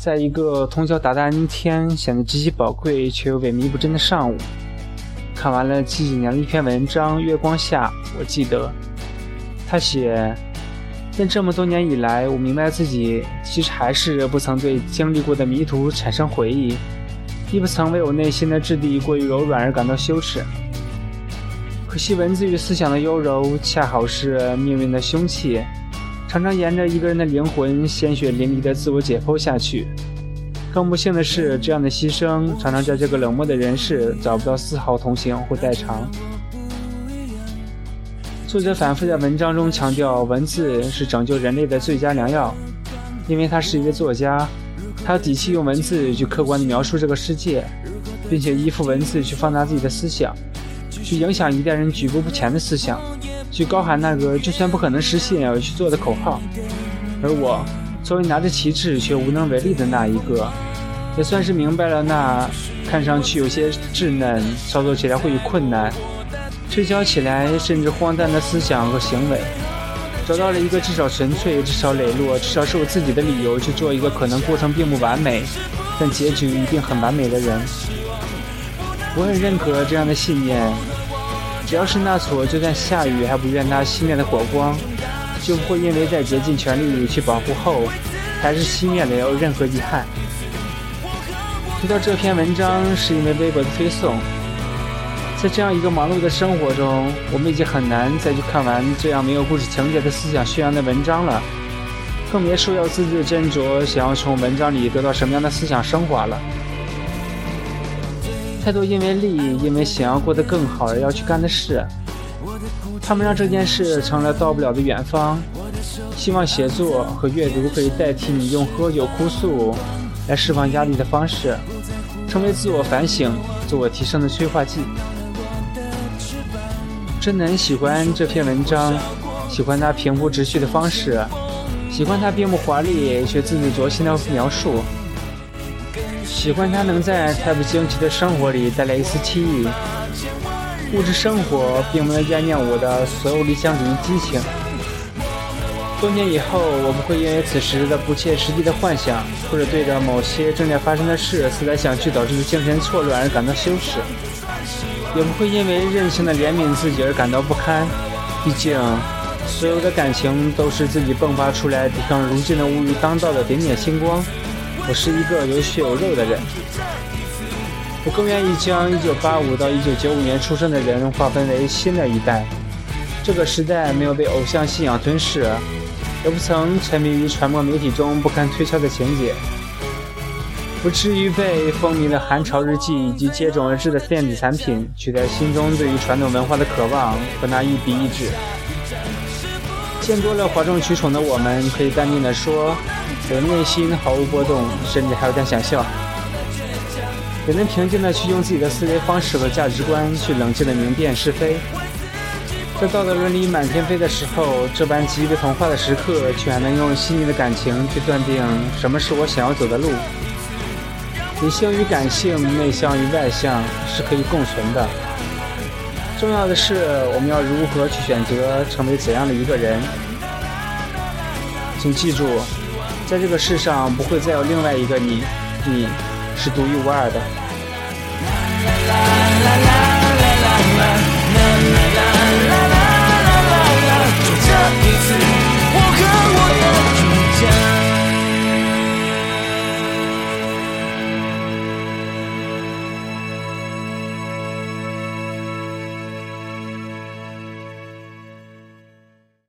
在一个通宵达旦天显得极其宝贵却又萎靡不振的上午，看完了近几年的一篇文章《月光下》，我记得他写。但这么多年以来，我明白自己其实还是不曾对经历过的迷途产生回忆，亦不曾为我内心的质地过于柔软而感到羞耻。可惜，文字与思想的优柔，恰好是命运的凶器，常常沿着一个人的灵魂鲜血淋漓的自我解剖下去。更不幸的是，这样的牺牲常常在这个冷漠的人世找不到丝毫同情或代偿。作者反复在文章中强调，文字是拯救人类的最佳良药，因为他是一位作家，他有底气用文字去客观地描述这个世界，并且依附文字去放大自己的思想，去影响一代人举步不前的思想，去高喊那个就算不可能实现也要去做的口号。而我作为拿着旗帜却无能为力的那一个，也算是明白了那看上去有些稚嫩，操作起来会有困难。推敲起来甚至荒诞的思想和行为，找到了一个至少纯粹、至少磊落、至少是我自己的理由去做一个可能过程并不完美，但结局一定很完美的人。我很认可这样的信念：只要是那所就算下雨还不愿它熄灭的火光，就不会因为在竭尽全力去保护后还是熄灭了有任何遗憾。知道这篇文章是因为微博的推送。在这样一个忙碌的生活中，我们已经很难再去看完这样没有故事情节的思想宣扬的文章了，更别说要字字斟酌，想要从文章里得到什么样的思想升华了。太多因为利益、因为想要过得更好而要去干的事，他们让这件事成了到不了的远方。希望写作和阅读可以代替你用喝酒哭诉来释放压力的方式，成为自我反省、自我提升的催化剂。真的很喜欢这篇文章，喜欢他平铺直叙的方式，喜欢他并不华丽却字字灼心的描述，喜欢他能在太不惊奇的生活里带来一丝凄意。物质生活并不能淹没我的所有理想主义激情。多年以后，我不会因为此时的不切实际的幻想，或者对着某些正在发生的事思来想去导致的精神错乱而感到羞耻。也不会因为任性的怜悯自己而感到不堪，毕竟，所有的感情都是自己迸发出来抵抗如今的物欲当道的点点星光。我是一个有血有肉的人，我更愿意将1985到1995年出生的人划分为新的一代。这个时代没有被偶像信仰吞噬，也不曾沉迷于传播媒体中不堪推敲的情节。不至于被风靡的韩潮日记以及接踵而至的电子产品取代心中对于传统文化的渴望和那一笔一纸。见多了哗众取宠的我们，可以淡定地说，我的内心毫无波动，甚至还有点想笑。也能平静的去用自己的思维方式和价值观去冷静的明辨是非。在道德伦理满天飞的时候，这般极为童话的时刻，却还能用细腻的感情去断定什么是我想要走的路。理性与感性，内向与外向是可以共存的。重要的是，我们要如何去选择成为怎样的一个人？请记住，在这个世上，不会再有另外一个你，你是独一无二的。